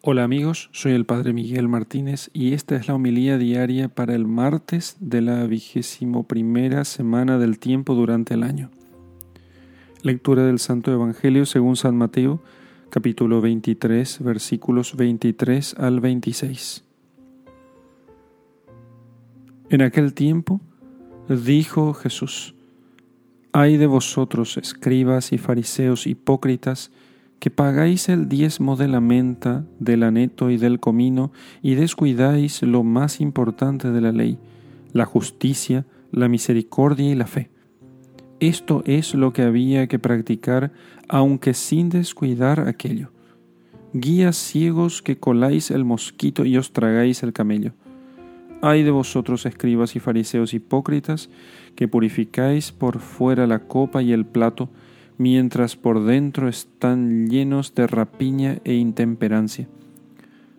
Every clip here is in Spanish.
Hola amigos, soy el Padre Miguel Martínez y esta es la homilía diaria para el martes de la vigésimo primera semana del tiempo durante el año. Lectura del Santo Evangelio según San Mateo, capítulo 23, versículos 23 al 26. En aquel tiempo dijo Jesús, Ay de vosotros, escribas y fariseos hipócritas, que pagáis el diezmo de la menta, del aneto y del comino, y descuidáis lo más importante de la ley, la justicia, la misericordia y la fe. Esto es lo que había que practicar, aunque sin descuidar aquello. Guías ciegos que coláis el mosquito y os tragáis el camello. Ay de vosotros, escribas y fariseos hipócritas, que purificáis por fuera la copa y el plato, mientras por dentro están llenos de rapiña e intemperancia.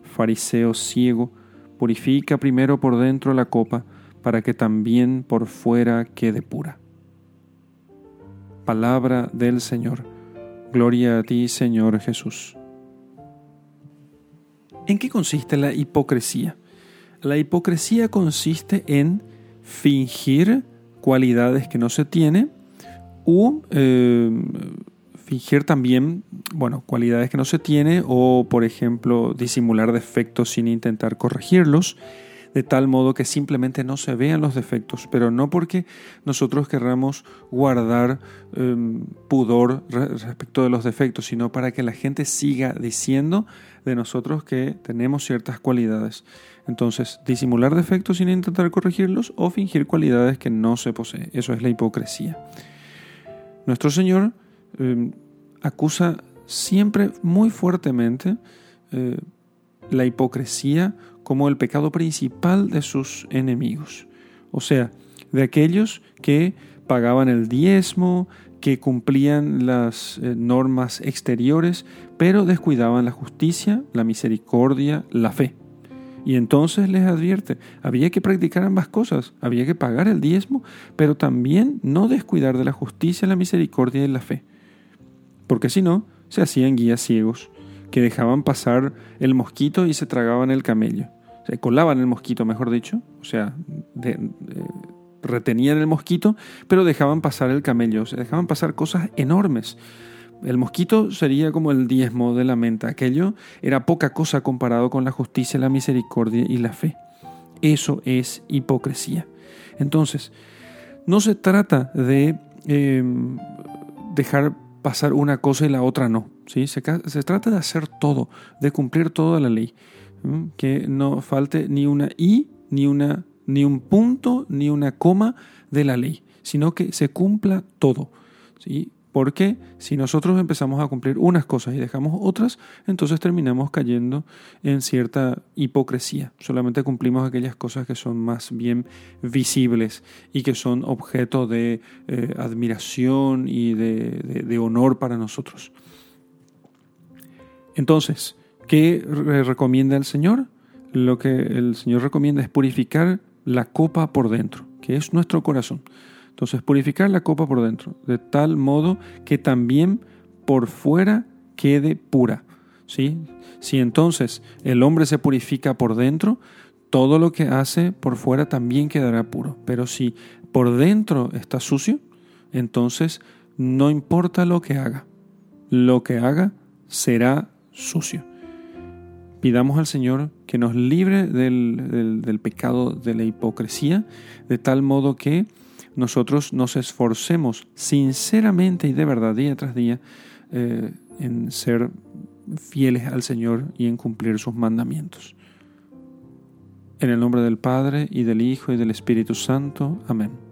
Fariseo ciego, purifica primero por dentro la copa, para que también por fuera quede pura. Palabra del Señor. Gloria a ti, Señor Jesús. ¿En qué consiste la hipocresía? La hipocresía consiste en fingir cualidades que no se tienen u eh, fingir también, bueno, cualidades que no se tiene o, por ejemplo, disimular defectos sin intentar corregirlos, de tal modo que simplemente no se vean los defectos, pero no porque nosotros querramos guardar em, pudor respecto de los defectos, sino para que la gente siga diciendo de nosotros que tenemos ciertas cualidades. Entonces, disimular defectos sin intentar corregirlos o fingir cualidades que no se posee. Eso es la hipocresía. Nuestro Señor em, acusa siempre muy fuertemente eh, la hipocresía como el pecado principal de sus enemigos, o sea, de aquellos que pagaban el diezmo, que cumplían las eh, normas exteriores, pero descuidaban la justicia, la misericordia, la fe. Y entonces les advierte, había que practicar ambas cosas, había que pagar el diezmo, pero también no descuidar de la justicia, la misericordia y la fe. Porque si no, se hacían guías ciegos, que dejaban pasar el mosquito y se tragaban el camello. Se colaban el mosquito, mejor dicho, o sea, retenían el mosquito, pero dejaban pasar el camello, se dejaban pasar cosas enormes. El mosquito sería como el diezmo de la menta. Aquello era poca cosa comparado con la justicia, la misericordia y la fe. Eso es hipocresía. Entonces, no se trata de em, dejar pasar una cosa y la otra no. ¿sí? Se, trata de hacer todo, de cumplir toda la ley. Que no falte ni una i, ni, una, ni un punto, ni una coma de la ley, sino que se cumpla todo. ¿sí? Porque si nosotros empezamos a cumplir unas cosas y dejamos otras, entonces terminamos cayendo en cierta hipocresía. Solamente cumplimos aquellas cosas que son más bien visibles y que son objeto de eh, admiración y de, honor para nosotros. Entonces, ¿qué recomienda el Señor? Lo que el Señor recomienda es purificar la copa por dentro, que es nuestro corazón. Entonces, purificar la copa por dentro, de tal modo que también por fuera quede pura. ¿sí? Si entonces el hombre se purifica por dentro, todo lo que hace por fuera también quedará puro. Pero si por dentro está sucio, entonces no importa lo que haga, lo que haga será sucio. Pidamos al Señor que nos libre del, del pecado de la hipocresía, de tal modo que nosotros nos esforcemos sinceramente y de verdad día tras día eh, en ser fieles al Señor y en cumplir sus mandamientos. En el nombre del Padre y del Hijo y del Espíritu Santo. Amén.